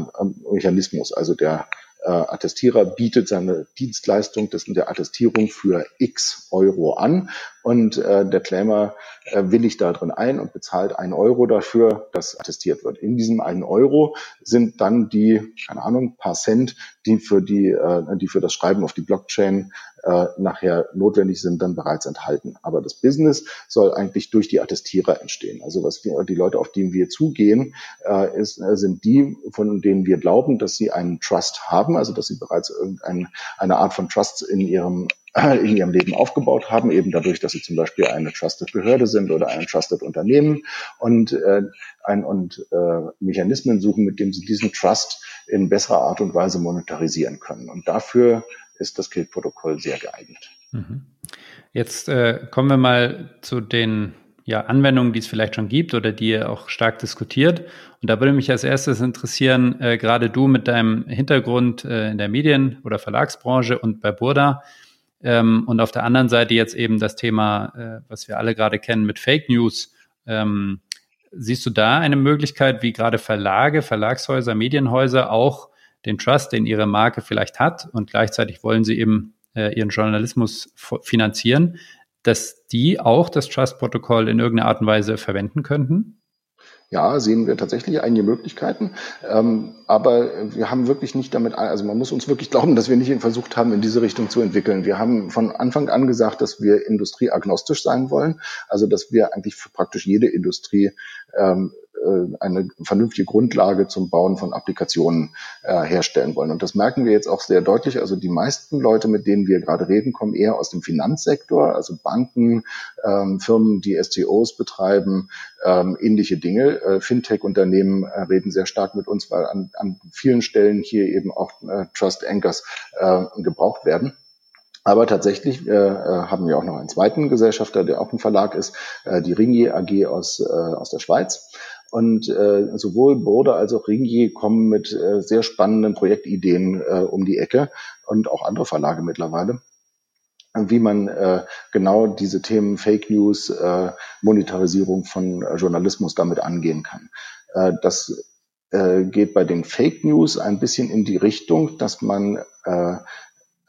Mechanismus. Also der äh, Attestierer bietet seine Dienstleistung des, der Attestierung für x Euro an und äh, der Claimer äh, willigt da drin ein und bezahlt einen Euro dafür, dass attestiert wird. In diesem einen Euro sind dann die, keine Ahnung, paar Cent, die für die, äh, die für das Schreiben auf die Blockchain äh, nachher notwendig sind, dann bereits enthalten. Aber das Business soll eigentlich durch die Attestierer entstehen. Also was wir, die Leute, auf die wir zugehen, äh, ist, äh, sind die, von denen wir glauben, dass sie einen Trust haben, also dass sie bereits irgendeine eine Art von Trust in ihrem in ihrem Leben aufgebaut haben, eben dadurch, dass sie zum Beispiel eine Trusted Behörde sind oder ein Trusted Unternehmen und, äh, ein, und äh, Mechanismen suchen, mit dem sie diesen Trust in besserer Art und Weise monetarisieren können. Und dafür ist das Kilt-Protokoll sehr geeignet. Mhm. Jetzt äh, kommen wir mal zu den ja, Anwendungen, die es vielleicht schon gibt oder die ihr auch stark diskutiert. Und da würde mich als erstes interessieren, äh, gerade du mit deinem Hintergrund äh, in der Medien- oder Verlagsbranche und bei Burda ähm, und auf der anderen Seite jetzt eben das Thema, äh, was wir alle gerade kennen mit Fake News. Ähm, siehst du da eine Möglichkeit, wie gerade Verlage, Verlagshäuser, Medienhäuser auch den Trust, den ihre Marke vielleicht hat und gleichzeitig wollen sie eben äh, ihren Journalismus finanzieren, dass die auch das Trust-Protokoll in irgendeiner Art und Weise verwenden könnten? Ja, sehen wir tatsächlich einige Möglichkeiten. Ähm, aber wir haben wirklich nicht damit, also man muss uns wirklich glauben, dass wir nicht versucht haben, in diese Richtung zu entwickeln. Wir haben von Anfang an gesagt, dass wir industrieagnostisch sein wollen. Also, dass wir eigentlich für praktisch jede Industrie ähm, äh, eine vernünftige Grundlage zum Bauen von Applikationen äh, herstellen wollen. Und das merken wir jetzt auch sehr deutlich. Also die meisten Leute, mit denen wir gerade reden, kommen eher aus dem Finanzsektor, also Banken, ähm, Firmen, die STOs betreiben, ähm, ähnliche Dinge. Äh, Fintech-Unternehmen äh, reden sehr stark mit uns, weil an, an vielen Stellen hier eben auch äh, Trust Anchors äh, gebraucht werden. Aber tatsächlich äh, äh, haben wir auch noch einen zweiten Gesellschafter, der auch ein Verlag ist, äh, die Ringier AG aus, äh, aus der Schweiz. Und äh, sowohl Bode als auch Ringier kommen mit äh, sehr spannenden Projektideen äh, um die Ecke und auch andere Verlage mittlerweile wie man äh, genau diese Themen Fake News, äh, Monetarisierung von äh, Journalismus damit angehen kann. Äh, das äh, geht bei den Fake News ein bisschen in die Richtung, dass man äh,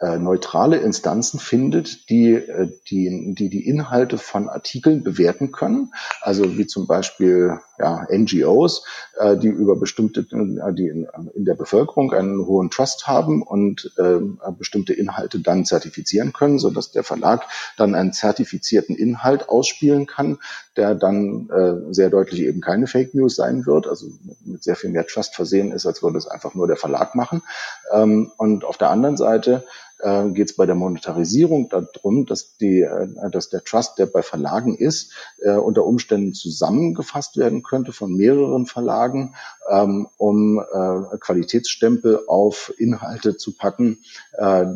äh, neutrale Instanzen findet, die, äh, die, die die Inhalte von Artikeln bewerten können. Also wie zum Beispiel ja, NGOs, äh, die über bestimmte, äh, die in, in der Bevölkerung einen hohen Trust haben und äh, bestimmte Inhalte dann zertifizieren können, so dass der Verlag dann einen zertifizierten Inhalt ausspielen kann, der dann äh, sehr deutlich eben keine Fake News sein wird, also mit sehr viel mehr Trust versehen ist, als würde es einfach nur der Verlag machen. Ähm, und auf der anderen Seite äh, geht es bei der Monetarisierung darum, dass, die, äh, dass der Trust, der bei Verlagen ist, äh, unter Umständen zusammengefasst werden könnte von mehreren Verlagen, ähm, um äh, Qualitätsstempel auf Inhalte zu packen,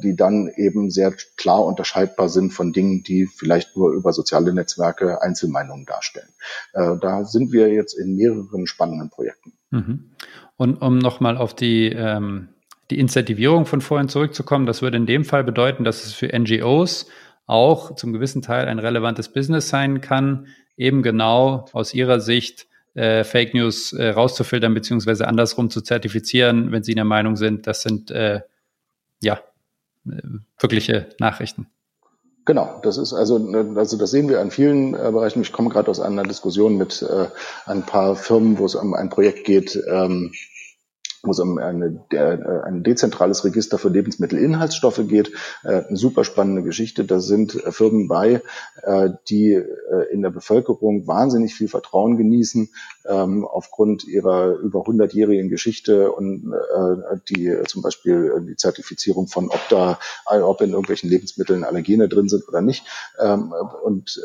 die dann eben sehr klar unterscheidbar sind von Dingen, die vielleicht nur über soziale Netzwerke Einzelmeinungen darstellen. Da sind wir jetzt in mehreren spannenden Projekten. Mhm. Und um nochmal auf die ähm die Incentivierung von vorhin zurückzukommen, das würde in dem Fall bedeuten, dass es für NGOs auch zum gewissen Teil ein relevantes Business sein kann, eben genau aus ihrer Sicht äh, Fake News äh, rauszufiltern beziehungsweise andersrum zu zertifizieren, wenn sie der Meinung sind, das sind äh, ja äh, wirkliche Nachrichten. Genau, das ist also, also das sehen wir an vielen äh, Bereichen. Ich komme gerade aus einer Diskussion mit äh, ein paar Firmen, wo es um ein Projekt geht, ähm, wo es um eine, der, äh, ein dezentrales Register für Lebensmittelinhaltsstoffe geht. Äh, eine super spannende Geschichte. Da sind äh, Firmen bei, die in der Bevölkerung wahnsinnig viel Vertrauen genießen ähm, aufgrund ihrer über 100-jährigen Geschichte und die zum Beispiel die Zertifizierung von, ob da, ob in irgendwelchen Lebensmitteln Allergene drin sind oder nicht. Ähm, und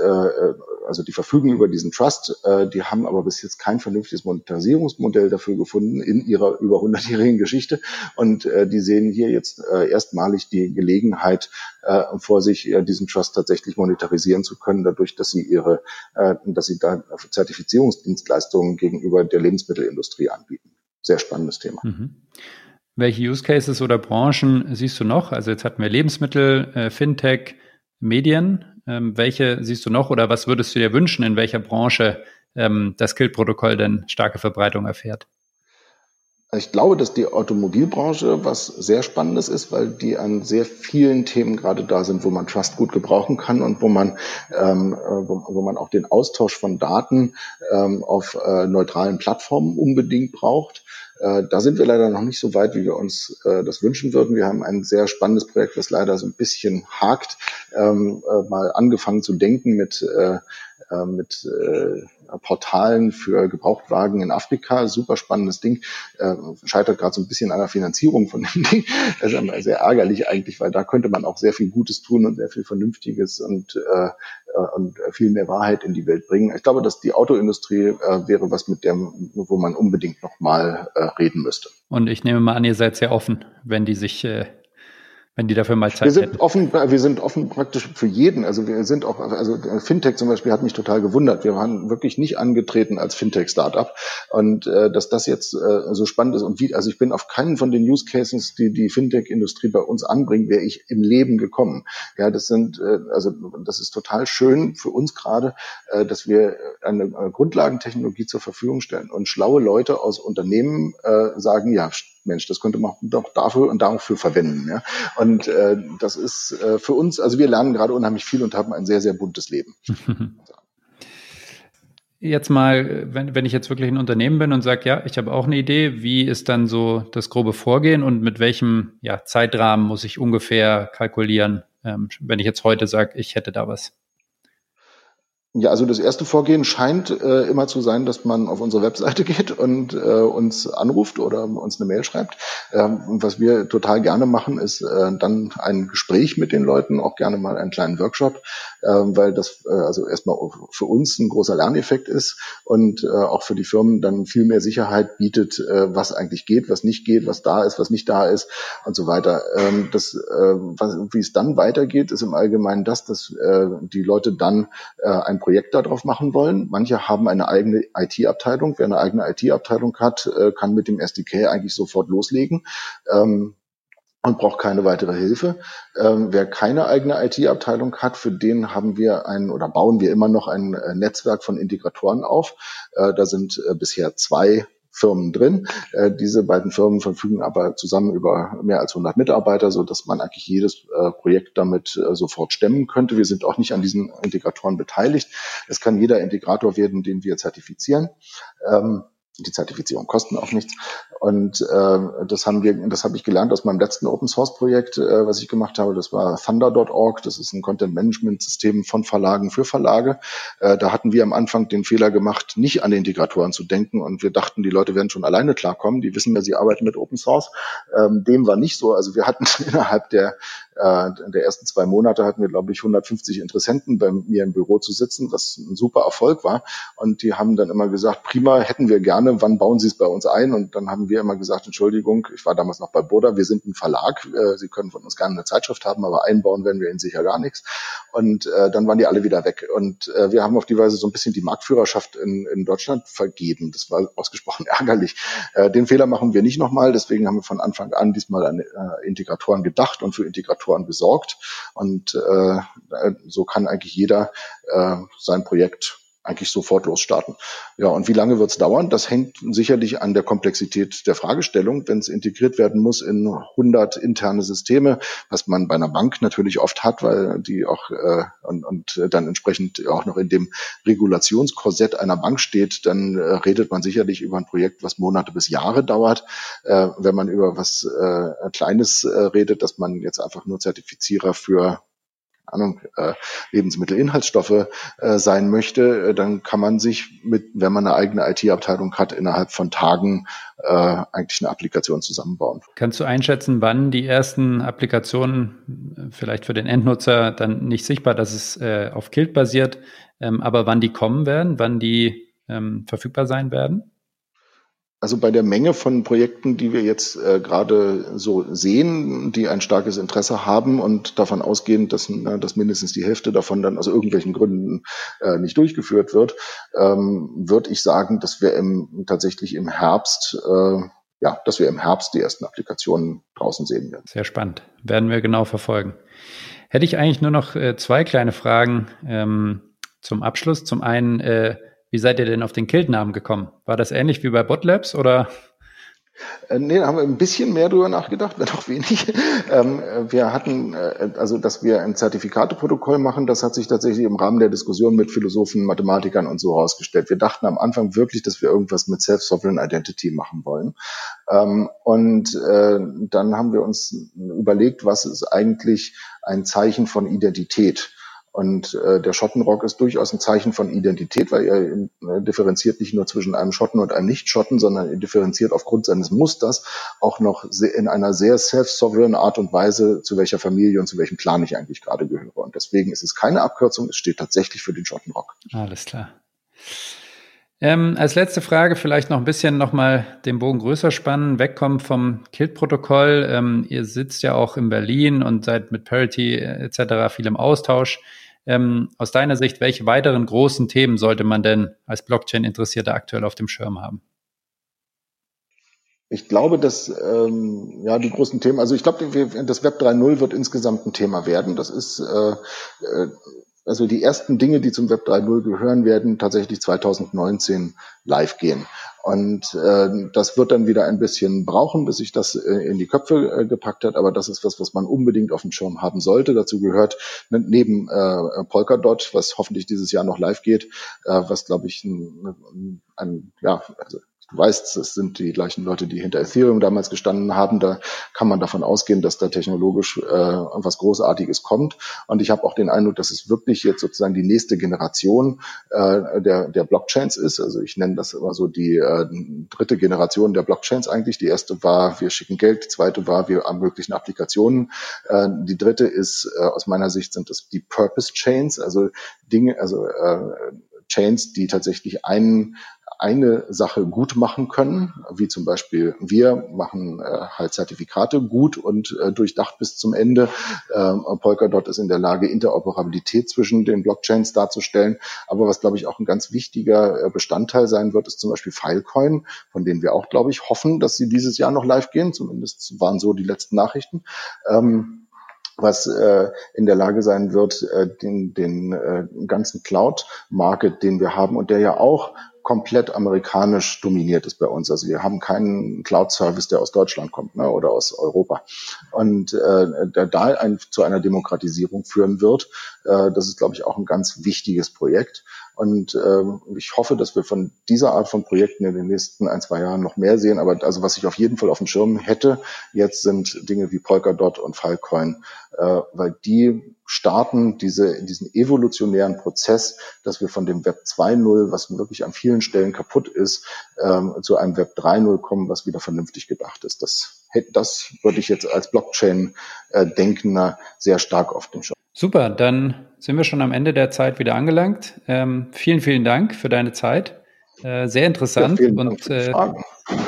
also die verfügen über diesen Trust, die haben aber bis jetzt kein vernünftiges Monetarisierungsmodell dafür gefunden in ihrer über 100-jährigen Geschichte. Und äh, die sehen hier jetzt äh, erstmalig die Gelegenheit äh, vor sich, äh, diesen Trust tatsächlich monetarisieren zu können, dadurch, dass sie ihre, äh, dass sie da Zertifizierungsdienstleistungen gegenüber der Lebensmittelindustrie anbieten. Sehr spannendes Thema. Mhm. Welche Use Cases oder Branchen siehst du noch? Also jetzt hatten wir Lebensmittel, äh, Fintech, Medien. Ähm, welche siehst du noch oder was würdest du dir wünschen, in welcher Branche ähm, das Kill-Protokoll denn starke Verbreitung erfährt? Ich glaube, dass die Automobilbranche was sehr Spannendes ist, weil die an sehr vielen Themen gerade da sind, wo man Trust gut gebrauchen kann und wo man, ähm, äh, wo, wo, man auch den Austausch von Daten ähm, auf äh, neutralen Plattformen unbedingt braucht. Äh, da sind wir leider noch nicht so weit, wie wir uns äh, das wünschen würden. Wir haben ein sehr spannendes Projekt, das leider so ein bisschen hakt, ähm, äh, mal angefangen zu denken mit, äh, äh mit äh, Portalen für Gebrauchtwagen in Afrika. Super spannendes Ding. Äh, scheitert gerade so ein bisschen an der Finanzierung von dem Ding. Das ist sehr ärgerlich eigentlich, weil da könnte man auch sehr viel Gutes tun und sehr viel Vernünftiges und, äh, und viel mehr Wahrheit in die Welt bringen. Ich glaube, dass die Autoindustrie äh, wäre was mit dem, wo man unbedingt nochmal äh, reden müsste. Und ich nehme mal an, ihr seid sehr offen, wenn die sich äh, wenn die dafür mal Zeit wir sind hätten. Offen, wir sind offen praktisch für jeden. Also wir sind auch, also Fintech zum Beispiel hat mich total gewundert. Wir waren wirklich nicht angetreten als Fintech-Startup. Und äh, dass das jetzt äh, so spannend ist und wie, also ich bin auf keinen von den Use Cases, die die Fintech-Industrie bei uns anbringt, wäre ich im Leben gekommen. Ja, das sind, äh, also das ist total schön für uns gerade, äh, dass wir eine, eine Grundlagentechnologie zur Verfügung stellen und schlaue Leute aus Unternehmen äh, sagen, ja, Mensch, das könnte man doch dafür und dafür verwenden. Ja? Und äh, das ist äh, für uns, also wir lernen gerade unheimlich viel und haben ein sehr, sehr buntes Leben. Jetzt mal, wenn, wenn ich jetzt wirklich ein Unternehmen bin und sage, ja, ich habe auch eine Idee, wie ist dann so das grobe Vorgehen und mit welchem ja, Zeitrahmen muss ich ungefähr kalkulieren, ähm, wenn ich jetzt heute sage, ich hätte da was? Ja, also das erste Vorgehen scheint äh, immer zu sein, dass man auf unsere Webseite geht und äh, uns anruft oder uns eine Mail schreibt. Ähm, was wir total gerne machen, ist äh, dann ein Gespräch mit den Leuten, auch gerne mal einen kleinen Workshop, äh, weil das äh, also erstmal für uns ein großer Lerneffekt ist und äh, auch für die Firmen dann viel mehr Sicherheit bietet, äh, was eigentlich geht, was nicht geht, was da ist, was nicht da ist und so weiter. Ähm, das, was, wie es dann weitergeht, ist im Allgemeinen das, dass die Leute dann ein Projekt darauf machen wollen. Manche haben eine eigene IT-Abteilung. Wer eine eigene IT-Abteilung hat, äh, kann mit dem SDK eigentlich sofort loslegen. Ähm, und braucht keine weitere Hilfe. Ähm, wer keine eigene IT-Abteilung hat, für den haben wir ein oder bauen wir immer noch ein äh, Netzwerk von Integratoren auf. Äh, da sind äh, bisher zwei Firmen drin. Äh, diese beiden Firmen verfügen aber zusammen über mehr als 100 Mitarbeiter, so dass man eigentlich jedes äh, Projekt damit äh, sofort stemmen könnte. Wir sind auch nicht an diesen Integratoren beteiligt. Es kann jeder Integrator werden, den wir zertifizieren. Ähm, die Zertifizierung kosten auch nichts. Und äh, das haben wir, das habe ich gelernt aus meinem letzten Open Source Projekt, äh, was ich gemacht habe. Das war Thunder.org. Das ist ein Content Management System von Verlagen für Verlage. Äh, da hatten wir am Anfang den Fehler gemacht, nicht an Integratoren zu denken. Und wir dachten, die Leute werden schon alleine klarkommen. Die wissen ja, sie arbeiten mit Open Source. Ähm, dem war nicht so. Also wir hatten innerhalb der äh, der ersten zwei Monate hatten wir, glaube ich, 150 Interessenten bei mir im Büro zu sitzen, was ein super Erfolg war. Und die haben dann immer gesagt, prima, hätten wir gerne, wann bauen Sie es bei uns ein? Und dann haben wir immer gesagt, Entschuldigung, ich war damals noch bei Boda, wir sind ein Verlag, äh, Sie können von uns gerne eine Zeitschrift haben, aber einbauen werden wir Ihnen sicher gar nichts. Und äh, dann waren die alle wieder weg. Und äh, wir haben auf die Weise so ein bisschen die Marktführerschaft in, in Deutschland vergeben. Das war ausgesprochen ärgerlich. Äh, den Fehler machen wir nicht nochmal. Deswegen haben wir von Anfang an diesmal an äh, Integratoren gedacht und für Integratoren besorgt. Und äh, so kann eigentlich jeder äh, sein Projekt eigentlich sofort losstarten. Ja, und wie lange wird es dauern? Das hängt sicherlich an der Komplexität der Fragestellung. Wenn es integriert werden muss in 100 interne Systeme, was man bei einer Bank natürlich oft hat, weil die auch äh, und, und dann entsprechend auch noch in dem Regulationskorsett einer Bank steht, dann äh, redet man sicherlich über ein Projekt, was Monate bis Jahre dauert. Äh, wenn man über was äh, Kleines äh, redet, dass man jetzt einfach nur Zertifizierer für Ahnung, äh, Lebensmittelinhaltsstoffe äh, sein möchte, äh, dann kann man sich mit, wenn man eine eigene IT-Abteilung hat, innerhalb von Tagen äh, eigentlich eine Applikation zusammenbauen. Kannst du einschätzen, wann die ersten Applikationen äh, vielleicht für den Endnutzer dann nicht sichtbar, dass es äh, auf Kilt basiert, ähm, aber wann die kommen werden, wann die ähm, verfügbar sein werden? Also bei der Menge von Projekten, die wir jetzt äh, gerade so sehen, die ein starkes Interesse haben und davon ausgehen, dass, na, dass mindestens die Hälfte davon dann aus irgendwelchen Gründen äh, nicht durchgeführt wird, ähm, würde ich sagen, dass wir im, tatsächlich im Herbst, äh, ja, dass wir im Herbst die ersten Applikationen draußen sehen werden. Sehr spannend. Werden wir genau verfolgen. Hätte ich eigentlich nur noch äh, zwei kleine Fragen ähm, zum Abschluss. Zum einen, äh, wie seid ihr denn auf den Kilt-Namen gekommen? War das ähnlich wie bei Botlabs oder? Äh, nee, da haben wir ein bisschen mehr drüber nachgedacht, wenn auch wenig. Ähm, wir hatten, äh, also dass wir ein Zertifikateprotokoll machen, das hat sich tatsächlich im Rahmen der Diskussion mit Philosophen, Mathematikern und so herausgestellt. Wir dachten am Anfang wirklich, dass wir irgendwas mit Self-Sovereign Identity machen wollen. Ähm, und äh, dann haben wir uns überlegt, was ist eigentlich ein Zeichen von Identität? Und äh, der Schottenrock ist durchaus ein Zeichen von Identität, weil er äh, differenziert nicht nur zwischen einem Schotten und einem Nicht-Schotten, sondern er differenziert aufgrund seines Musters auch noch in einer sehr self-sovereign Art und Weise, zu welcher Familie und zu welchem Clan ich eigentlich gerade gehöre. Und deswegen ist es keine Abkürzung, es steht tatsächlich für den Schottenrock. Alles klar. Ähm, als letzte Frage vielleicht noch ein bisschen nochmal den Bogen größer spannen, wegkommen vom Kilt-Protokoll. Ähm, ihr sitzt ja auch in Berlin und seid mit Parity äh, etc. viel im Austausch. Ähm, aus deiner Sicht, welche weiteren großen Themen sollte man denn als Blockchain-Interessierter aktuell auf dem Schirm haben? Ich glaube, dass ähm, ja die großen Themen, also ich glaube, das Web 3.0 wird insgesamt ein Thema werden. Das ist äh, äh also die ersten Dinge, die zum Web 3.0 gehören, werden tatsächlich 2019 live gehen. Und äh, das wird dann wieder ein bisschen brauchen, bis sich das äh, in die Köpfe äh, gepackt hat. Aber das ist was, was man unbedingt auf dem Schirm haben sollte. Dazu gehört ne, neben äh, Polkadot, was hoffentlich dieses Jahr noch live geht, äh, was glaube ich ein, ein, ein ja, also Du weißt, es sind die gleichen Leute, die hinter Ethereum damals gestanden haben. Da kann man davon ausgehen, dass da technologisch äh, was Großartiges kommt. Und ich habe auch den Eindruck, dass es wirklich jetzt sozusagen die nächste Generation äh, der, der Blockchains ist. Also ich nenne das immer so die äh, dritte Generation der Blockchains eigentlich. Die erste war, wir schicken Geld. Die zweite war, wir ermöglichen Applikationen. Äh, die dritte ist, äh, aus meiner Sicht sind das die Purpose Chains, also Dinge, also äh, Chains, die tatsächlich einen eine Sache gut machen können, wie zum Beispiel wir machen äh, halt Zertifikate gut und äh, durchdacht bis zum Ende. Ähm, Polkadot ist in der Lage, Interoperabilität zwischen den Blockchains darzustellen. Aber was, glaube ich, auch ein ganz wichtiger äh, Bestandteil sein wird, ist zum Beispiel Filecoin, von denen wir auch, glaube ich, hoffen, dass sie dieses Jahr noch live gehen. Zumindest waren so die letzten Nachrichten. Ähm, was äh, in der Lage sein wird, äh, den, den äh, ganzen Cloud-Market, den wir haben und der ja auch komplett amerikanisch dominiert ist bei uns. Also wir haben keinen Cloud-Service, der aus Deutschland kommt ne, oder aus Europa. Und äh, der da ein, zu einer Demokratisierung führen wird, äh, das ist, glaube ich, auch ein ganz wichtiges Projekt. Und ähm, ich hoffe, dass wir von dieser Art von Projekten in den nächsten ein, zwei Jahren noch mehr sehen. Aber also was ich auf jeden Fall auf dem Schirm hätte, jetzt sind Dinge wie Polkadot und Filecoin, äh, weil die starten diese, diesen evolutionären Prozess, dass wir von dem Web 2.0, was wirklich an vielen Stellen kaputt ist, ähm, zu einem Web 3.0 kommen, was wieder vernünftig gedacht ist. Das, das würde ich jetzt als Blockchain-Denkender sehr stark auf dem Schirm. Super, dann sind wir schon am Ende der Zeit wieder angelangt. Ähm, vielen, vielen Dank für deine Zeit. Äh, sehr interessant ja, und äh,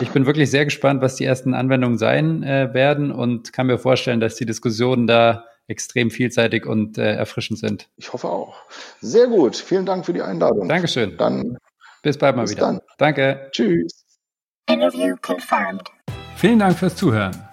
ich bin wirklich sehr gespannt, was die ersten Anwendungen sein äh, werden und kann mir vorstellen, dass die Diskussionen da extrem vielseitig und äh, erfrischend sind. Ich hoffe auch. Sehr gut. Vielen Dank für die Einladung. Dankeschön. Dann bis bald mal bis wieder. Dann. Danke. Tschüss. Interview confirmed. Vielen Dank fürs Zuhören.